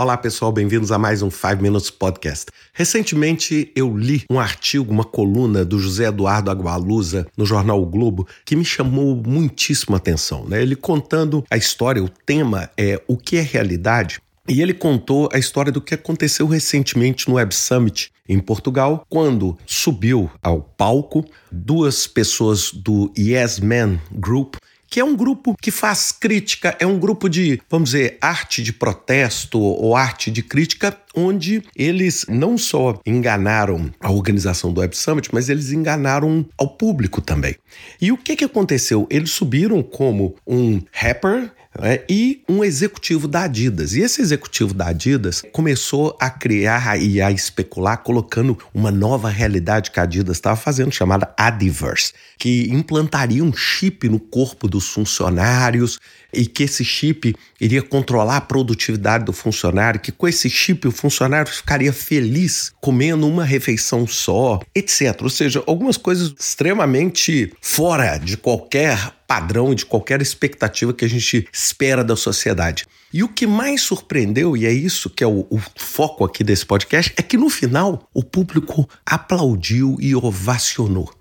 Olá pessoal, bem-vindos a mais um 5 Minutes Podcast. Recentemente eu li um artigo, uma coluna do José Eduardo Agualusa no jornal o Globo que me chamou muitíssimo a atenção. Né? Ele contando a história, o tema é o que é realidade. E ele contou a história do que aconteceu recentemente no Web Summit em Portugal, quando subiu ao palco duas pessoas do Yes Man Group que é um grupo que faz crítica, é um grupo de, vamos dizer, arte de protesto ou arte de crítica, onde eles não só enganaram a organização do Web Summit, mas eles enganaram ao público também. E o que, que aconteceu? Eles subiram como um rapper né, e um executivo da Adidas. E esse executivo da Adidas começou a criar e a especular, colocando uma nova realidade que a Adidas estava fazendo, chamada Adiverse, que implantaria um chip no corpo dos funcionários e que esse chip iria controlar a produtividade do funcionário, que com esse chip o funcionário ficaria feliz comendo uma refeição só, etc. Ou seja, algumas coisas extremamente fora de qualquer padrão, de qualquer expectativa que a gente espera da sociedade. E o que mais surpreendeu, e é isso que é o, o, foco aqui desse podcast, é que no final o público aplaudiu e ovacionou.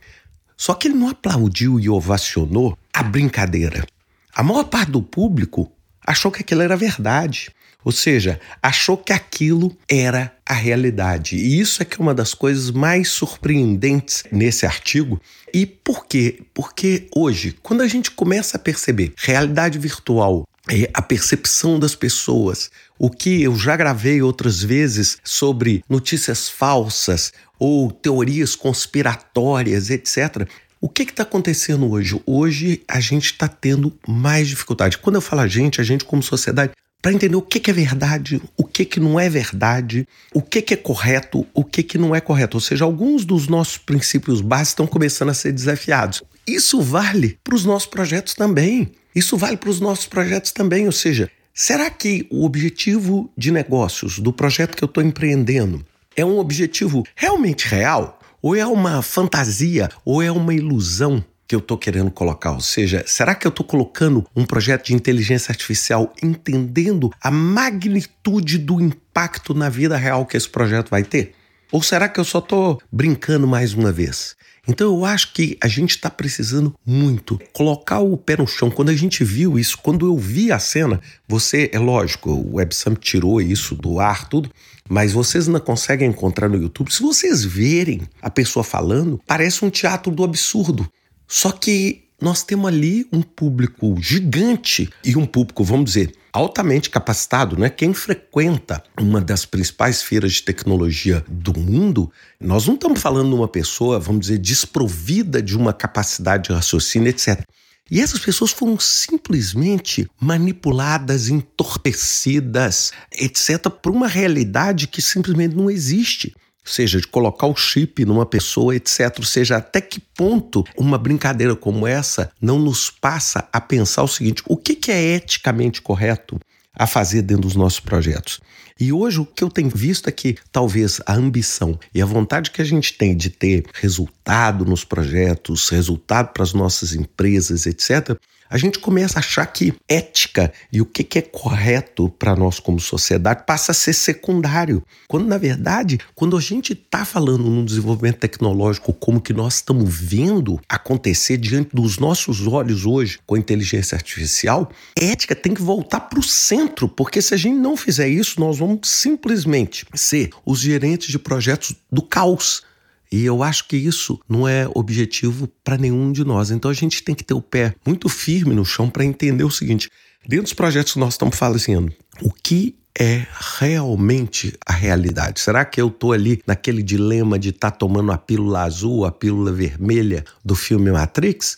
Só que ele não aplaudiu e ovacionou a brincadeira. A maior parte do público achou que aquilo era verdade. Ou seja, achou que aquilo era a realidade. E isso é que é uma das coisas mais surpreendentes nesse artigo. E por quê? Porque hoje, quando a gente começa a perceber realidade virtual, é a percepção das pessoas, o que eu já gravei outras vezes sobre notícias falsas ou teorias conspiratórias, etc. O que está acontecendo hoje? Hoje a gente está tendo mais dificuldade. Quando eu falo a gente, a gente como sociedade, para entender o que, que, é verdade, o que, que não é verdade, o que, que é correto, o que, que não é correto. Ou seja, alguns dos nossos princípios básicos estão começando a ser desafiados. Isso vale para os nossos projetos também. Isso vale para os nossos projetos também. Ou seja, será que o objetivo de negócios do projeto que eu estou empreendendo é um objetivo realmente real? Ou é uma fantasia? Ou é uma ilusão? Que eu estou querendo colocar? Ou seja, será que eu estou colocando um projeto de inteligência artificial entendendo a magnitude do impacto na vida real que esse projeto vai ter? Ou será que eu só estou brincando mais uma vez? Então eu acho que a gente está precisando muito colocar o pé no chão. Quando a gente viu isso, quando eu vi a cena, você, é lógico, o WebSam tirou isso do ar, tudo, mas vocês ainda conseguem encontrar no YouTube. Se vocês verem a pessoa falando, parece um teatro do absurdo. Só que nós temos ali um público gigante e um público, vamos dizer, altamente capacitado, né? Quem frequenta uma das principais feiras de tecnologia do mundo, nós não estamos falando de uma pessoa, vamos dizer, desprovida de uma capacidade de raciocínio, etc. E essas pessoas foram simplesmente manipuladas, entorpecidas, etc., por uma realidade que simplesmente não existe seja, de colocar o chip numa pessoa, etc. Ou seja, até que ponto uma brincadeira como essa não nos passa a pensar o seguinte: o que, é eticamente correto a fazer dentro dos nossos projetos? E hoje o que eu tenho visto é que talvez a ambição e a vontade que a gente tem de ter resultado nos projetos, resultado para as nossas empresas, etc., a gente começa a achar que ética e o que é correto para nós como sociedade passa a ser secundário. Quando, na verdade, quando a gente está falando num desenvolvimento tecnológico como que nós estamos vendo acontecer diante dos nossos olhos hoje com a inteligência artificial, ética tem que voltar para o centro, porque se a gente não fizer isso, nós vamos simplesmente ser os gerentes de projetos do caos. E eu acho que isso não é objetivo para nenhum de nós. Então a gente tem que ter o pé muito firme no chão para entender o seguinte: dentro dos projetos que nós estamos fazendo, o que é realmente a realidade? Será que eu estou ali naquele dilema de estar tá tomando a pílula azul, a pílula vermelha do filme Matrix?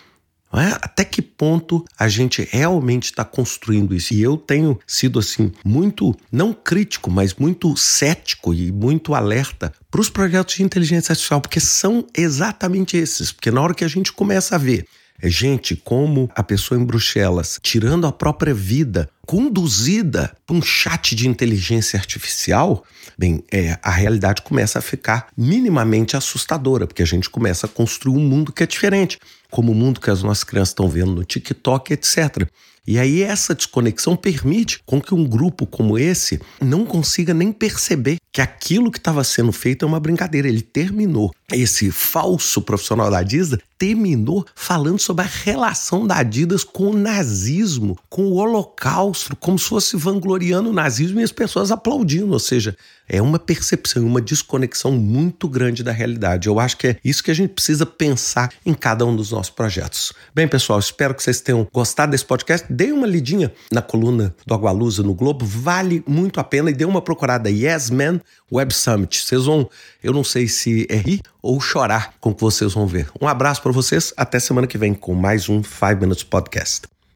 É? Até que ponto a gente realmente está construindo isso? E eu tenho sido assim muito não crítico, mas muito cético e muito alerta para os projetos de inteligência artificial, porque são exatamente esses. Porque na hora que a gente começa a ver é gente como a pessoa em Bruxelas tirando a própria vida, conduzida por um chat de inteligência artificial, bem, é, a realidade começa a ficar minimamente assustadora, porque a gente começa a construir um mundo que é diferente, como o mundo que as nossas crianças estão vendo no TikTok, etc. E aí essa desconexão permite com que um grupo como esse não consiga nem perceber que aquilo que estava sendo feito é uma brincadeira. Ele terminou. Esse falso profissional da Adidas terminou falando sobre a relação da Adidas com o nazismo, com o holocausto, como se fosse vangloriando o nazismo e as pessoas aplaudindo. Ou seja, é uma percepção, uma desconexão muito grande da realidade. Eu acho que é isso que a gente precisa pensar em cada um dos nossos projetos. Bem, pessoal, espero que vocês tenham gostado desse podcast. Dê uma lidinha na coluna do Agualusa no Globo, vale muito a pena e dê uma procurada Yes Man Web Summit. Vocês vão, eu não sei se é rir ou chorar com o que vocês vão ver. Um abraço para vocês, até semana que vem com mais um 5 Minutes Podcast.